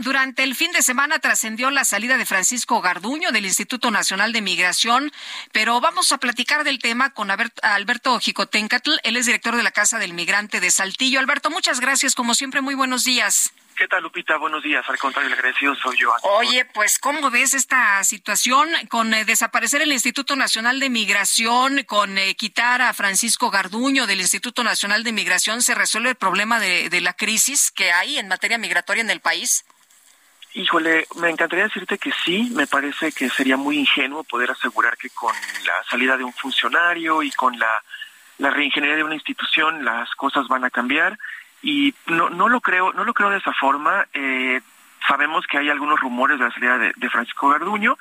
Durante el fin de semana trascendió la salida de Francisco Garduño del Instituto Nacional de Migración, pero vamos a platicar del tema con Alberto Jicotencatl. Él es director de la Casa del Migrante de Saltillo. Alberto, muchas gracias. Como siempre, muy buenos días. ¿Qué tal, Lupita? Buenos días. Al contrario, el agradecido soy yo. Oye, pues, ¿cómo ves esta situación con eh, desaparecer el Instituto Nacional de Migración, con eh, quitar a Francisco Garduño del Instituto Nacional de Migración? ¿Se resuelve el problema de, de la crisis que hay en materia migratoria en el país? Híjole, me encantaría decirte que sí, me parece que sería muy ingenuo poder asegurar que con la salida de un funcionario y con la, la reingeniería de una institución las cosas van a cambiar y no, no lo creo, no lo creo de esa forma. Eh, sabemos que hay algunos rumores de la salida de, de Francisco Garduño.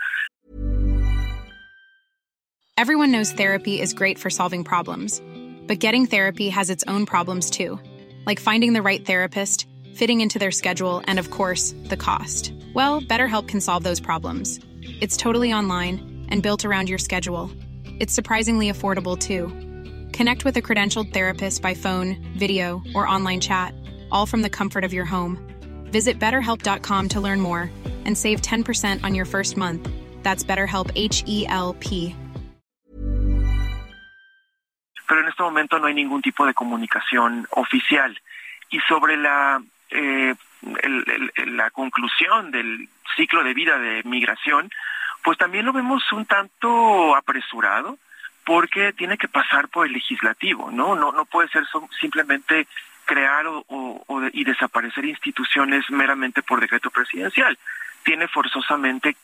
Everyone knows therapy is great for solving problems, but getting therapy has its own problems too, like finding the right therapist, fitting into their schedule, and of course, the cost. Well, BetterHelp can solve those problems. It's totally online and built around your schedule. It's surprisingly affordable too. Connect with a credentialed therapist by phone, video, or online chat, all from the comfort of your home. Visit betterhelp.com to learn more and save 10% on your first month. That's BetterHelp H E L P. Pero en este momento no hay ningún tipo de comunicación oficial. Y sobre la, eh, el, el, la conclusión del ciclo de vida de migración, pues también lo vemos un tanto apresurado porque tiene que pasar por el legislativo, ¿no? No, no puede ser simplemente crear o, o, y desaparecer instituciones meramente por decreto presidencial. Tiene forzosamente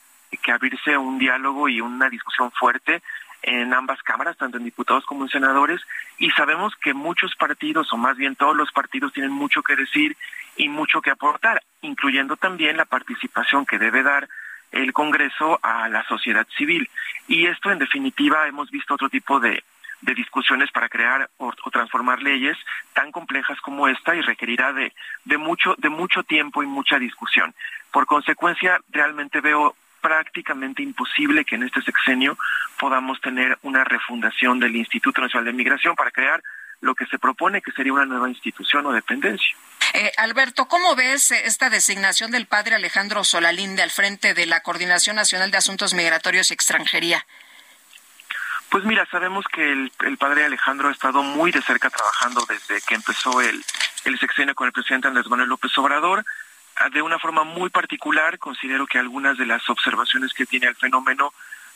que abrirse un diálogo y una discusión fuerte en ambas cámaras, tanto en diputados como en senadores, y sabemos que muchos partidos, o más bien todos los partidos, tienen mucho que decir y mucho que aportar, incluyendo también la participación que debe dar el Congreso a la sociedad civil. Y esto, en definitiva, hemos visto otro tipo de, discusiones para crear o, transformar leyes tan complejas como esta y requerirá de, mucho, de mucho tiempo y mucha discusión. Por consecuencia, realmente veo prácticamente imposible que en este sexenio podamos tener una refundación del Instituto Nacional de Migración para crear lo que se propone que sería una nueva institución o dependencia. Eh, Alberto, ¿cómo ves eh, esta designación del padre Alejandro Solalinde al frente de la Coordinación Nacional de Asuntos Migratorios y Extranjería? Pues mira, sabemos que el, padre Alejandro ha estado muy de cerca trabajando desde que empezó el, el sexenio con el presidente Andrés Manuel López Obrador. Ah, de una forma muy particular, considero que algunas de las observaciones que tiene el fenómeno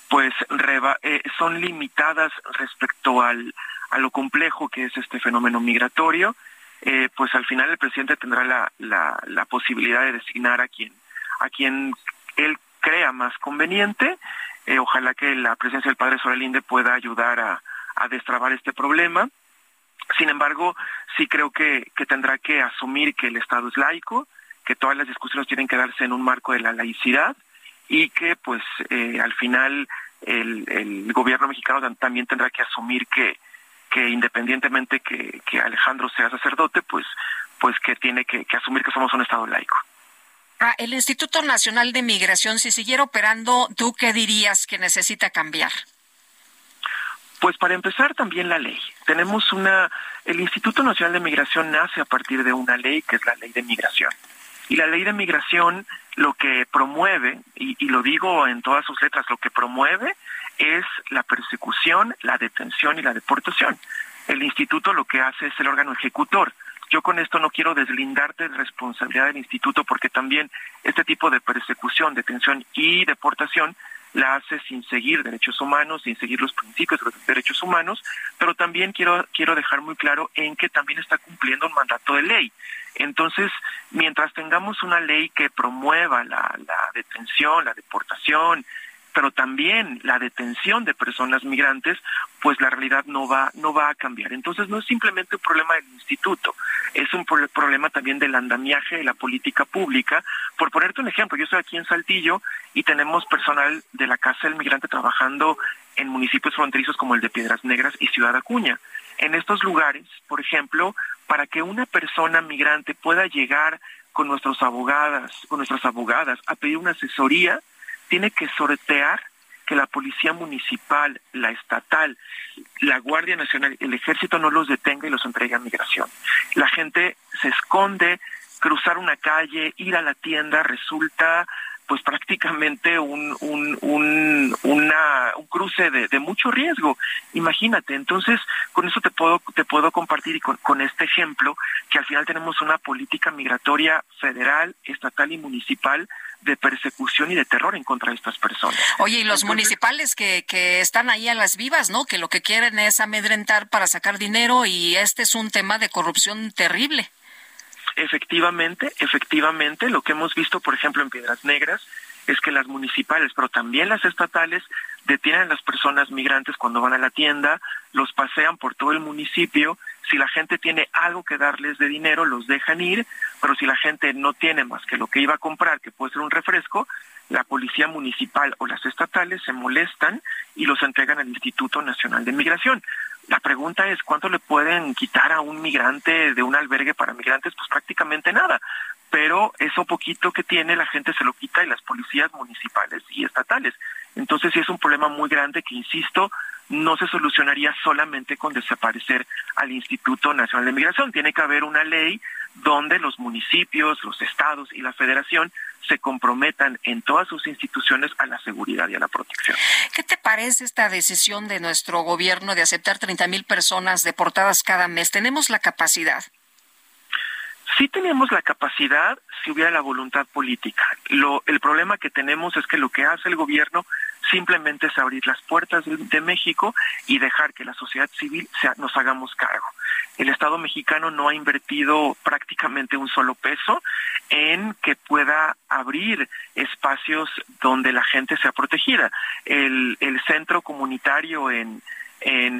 pues reba, eh, son limitadas respecto al, a lo complejo que es este fenómeno migratorio eh, pues al final el presidente tendrá la, la, la, posibilidad de designar a quien, a quien él crea más conveniente. Eh, ojalá que la presencia del padre Sorelinde pueda ayudar a, a destrabar este problema. Sin embargo, sí creo que, que tendrá que asumir que el Estado es laico, que todas las discusiones tienen que darse en un marco de la laicidad y que pues eh, al final el gobierno mexicano también tendrá que asumir que, que independientemente que, que Alejandro sea sacerdote, pues, pues que tiene que, que asumir que somos un Estado laico. Ah, el Instituto Nacional de Migración, si siguiera operando, ¿tú qué dirías que necesita cambiar? Pues para empezar también la ley. Tenemos una, el Instituto Nacional de Migración nace a partir de una ley que es la ley de migración. Y la ley de migración lo que promueve, y, y lo digo en todas sus letras, lo que promueve es la persecución, la detención y la deportación. El instituto lo que hace es el órgano ejecutor. Yo con esto no quiero deslindarte de responsabilidad del instituto porque también este tipo de persecución, detención y deportación la hace sin seguir derechos humanos, sin seguir los principios de los derechos humanos, pero también quiero, quiero dejar muy claro en que también está cumpliendo un mandato de ley. Entonces, mientras tengamos una ley que promueva la, la detención, la deportación, pero también la detención de personas migrantes, pues la realidad no va, no va a cambiar. Entonces no es simplemente un problema del instituto, es un problema también del andamiaje de la política pública. Por ponerte un ejemplo, yo estoy aquí en Saltillo y tenemos personal de la Casa del Migrante trabajando en municipios fronterizos como el de Piedras Negras y Ciudad Acuña. En estos lugares, por ejemplo, para que una persona migrante pueda llegar con nuestros abogadas, con nuestras abogadas a pedir una asesoría, tiene que sortear que la policía municipal, la estatal, la Guardia Nacional, el ejército no los detenga y los entregue a migración. La gente se esconde, cruzar una calle, ir a la tienda resulta pues prácticamente un, un, un, una, un cruce de, mucho riesgo. Imagínate, entonces con eso te puedo, te puedo compartir y con este ejemplo que al final tenemos una política migratoria federal, estatal y municipal de persecución y de terror en contra de estas personas. Oye, y los municipales que, que están ahí a las vivas, ¿no? Que lo que quieren es amedrentar para sacar dinero y este es un tema de corrupción terrible. Efectivamente, efectivamente, lo que hemos visto, por ejemplo, en Piedras Negras, es que las municipales, pero también las estatales, detienen a las personas migrantes cuando van a la tienda, los pasean por todo el municipio, si la gente tiene algo que darles de dinero, los dejan ir, pero si la gente no tiene más que lo que iba a comprar, que puede ser un refresco, la policía municipal o las estatales se molestan y los entregan al Instituto Nacional de Migración. La pregunta es, ¿cuánto le pueden quitar a un migrante de un albergue para migrantes? Pues prácticamente nada. Pero eso poquito que tiene la gente se lo quita y las policías municipales y estatales. Entonces sí es un problema muy grande que, insisto, no se solucionaría solamente con desaparecer al Instituto Nacional de Migración. Tiene que haber una ley donde los municipios, los estados y la federación se comprometan en todas sus instituciones a la seguridad y a la protección. ¿Qué te parece esta decisión de nuestro gobierno de aceptar 30 mil personas deportadas cada mes? ¿Tenemos la capacidad? Sí tenemos la capacidad si hubiera la voluntad política. El problema que tenemos es que lo que hace el gobierno simplemente es abrir las puertas de, México y dejar que la sociedad civil sea, nos hagamos cargo. El Estado mexicano no ha invertido prácticamente un solo peso en que pueda abrir espacios donde la gente sea protegida. El, centro comunitario en,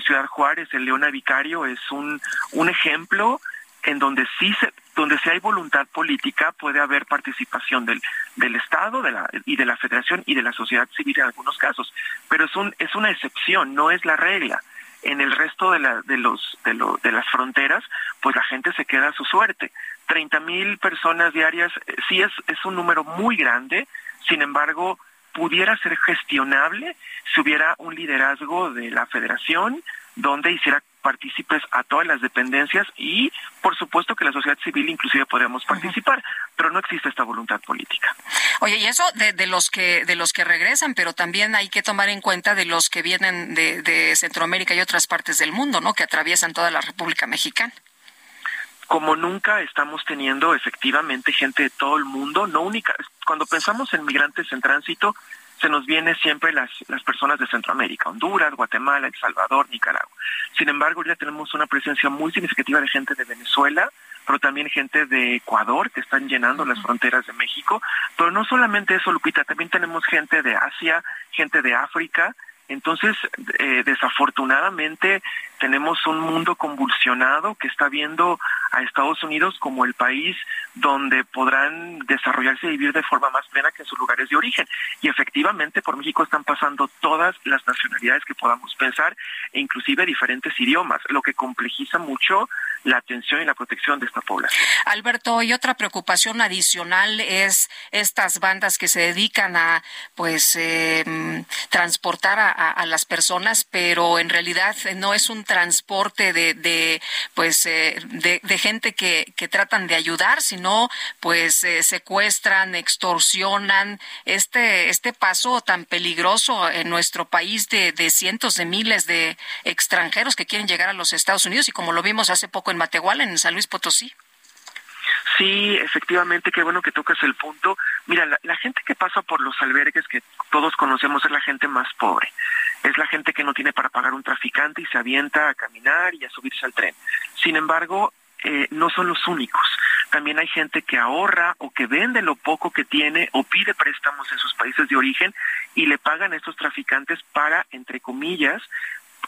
Ciudad Juárez, el Leona Vicario, es un ejemplo en donde sí se, donde si hay voluntad política puede haber participación del, del Estado y de la Federación y de la sociedad civil en algunos casos, pero es, un, es una excepción, no es la regla. En el resto de, la, de, los, de, lo, de las fronteras, pues la gente se queda a su suerte. 30 mil personas diarias eh, sí es, es un número muy grande, sin embargo, pudiera ser gestionable si hubiera un liderazgo de la federación donde hiciera partícipes a todas las dependencias y por supuesto que la sociedad civil inclusive podríamos participar, pero no existe esta voluntad política. Oye, y eso de, de, los que de los que regresan, pero también hay que tomar en cuenta de los que vienen de, de Centroamérica y otras partes del mundo, ¿no? Que atraviesan toda la República Mexicana como nunca estamos teniendo efectivamente gente de todo el mundo, no única, cuando pensamos en migrantes en tránsito, se nos vienen siempre las, las personas de Centroamérica, Honduras, Guatemala, El Salvador, Nicaragua. Sin embargo, ya tenemos una presencia muy significativa de gente de Venezuela, pero también gente de Ecuador que están llenando las fronteras de México. Pero no solamente eso, Lupita, también tenemos gente de Asia, gente de África. Entonces, eh, desafortunadamente, tenemos un mundo convulsionado que está viendo a Estados Unidos como el país donde podrán desarrollarse y vivir de forma más plena que en sus lugares de origen. Y efectivamente por México están pasando todas las nacionalidades que podamos pensar e inclusive diferentes idiomas, lo que complejiza mucho la atención y la protección de esta población. Alberto, y otra preocupación adicional es estas bandas que se dedican a pues eh, transportar a, las personas, pero en realidad no es un transporte de, pues eh, de, de, gente que, que tratan de ayudar, sino pues eh, secuestran, extorsionan este este paso tan peligroso en nuestro país de, de cientos de miles de extranjeros que quieren llegar a los Estados Unidos y como lo vimos hace poco en Matehuala, en San Luis Potosí. Sí, efectivamente, qué bueno que tocas el punto. Mira, la, la, gente que pasa por los albergues que todos conocemos es la gente más pobre. Es la gente que no tiene para pagar un traficante y se avienta a caminar y a subirse al tren. Sin embargo, eh, no son los únicos. también hay gente que ahorra o que vende lo poco que tiene o pide préstamos en sus países de origen y le pagan a estos traficantes para, entre comillas,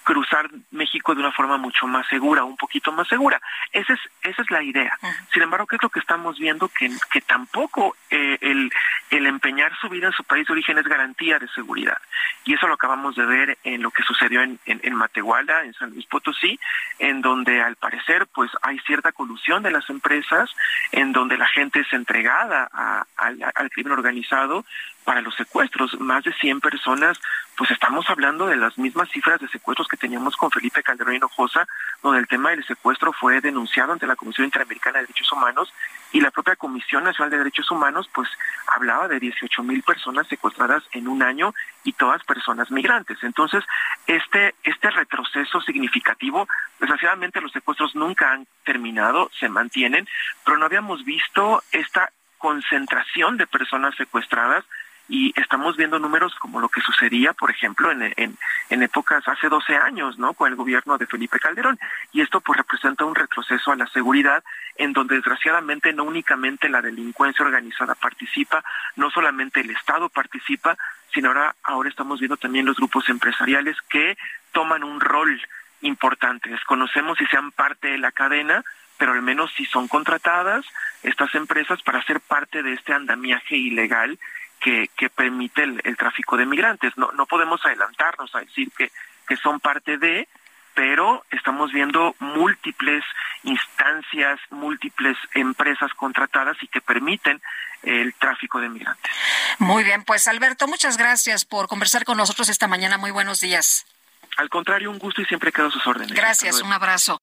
cruzar México de una forma mucho más segura, un poquito más segura. Esa es, esa es la idea. Sin embargo, ¿qué es lo que estamos viendo? Que, que tampoco eh, el, el empeñar su vida en su país de origen es garantía de seguridad. Y eso lo acabamos de ver en lo que sucedió en, en, Matehuala, en San Luis Potosí, en donde al parecer pues hay cierta colusión de las empresas, en donde la gente es entregada al, al crimen organizado para los secuestros. Más de 100 personas pues estamos hablando de las mismas cifras de secuestros que teníamos con Felipe Calderón Hinojosa, donde el tema del secuestro fue denunciado ante la Comisión Interamericana de Derechos Humanos y la propia Comisión Nacional de Derechos Humanos pues hablaba de 18 mil personas secuestradas en un año y todas personas migrantes. Entonces, este, este retroceso significativo, desgraciadamente los secuestros nunca han terminado, se mantienen, pero no habíamos visto esta concentración de personas secuestradas y estamos viendo números como lo que sucedía, por ejemplo, en, épocas hace 12 años, ¿no? Con el gobierno de Felipe Calderón. Y esto pues representa un retroceso a la seguridad en donde desgraciadamente no únicamente la delincuencia organizada participa, no solamente el Estado participa, sino ahora, ahora estamos viendo también los grupos empresariales que toman un rol importante. Desconocemos si sean parte de la cadena, pero al menos si son contratadas estas empresas para ser parte de este andamiaje ilegal que, que permite el, el, tráfico de migrantes. No, no podemos adelantarnos a decir que, que son parte de, pero estamos viendo múltiples instancias, múltiples empresas contratadas y que permiten el tráfico de migrantes. Muy bien, pues Alberto, muchas gracias por conversar con nosotros esta mañana. Muy buenos días. Al contrario, un gusto y siempre quedo a sus órdenes. Gracias, un abrazo.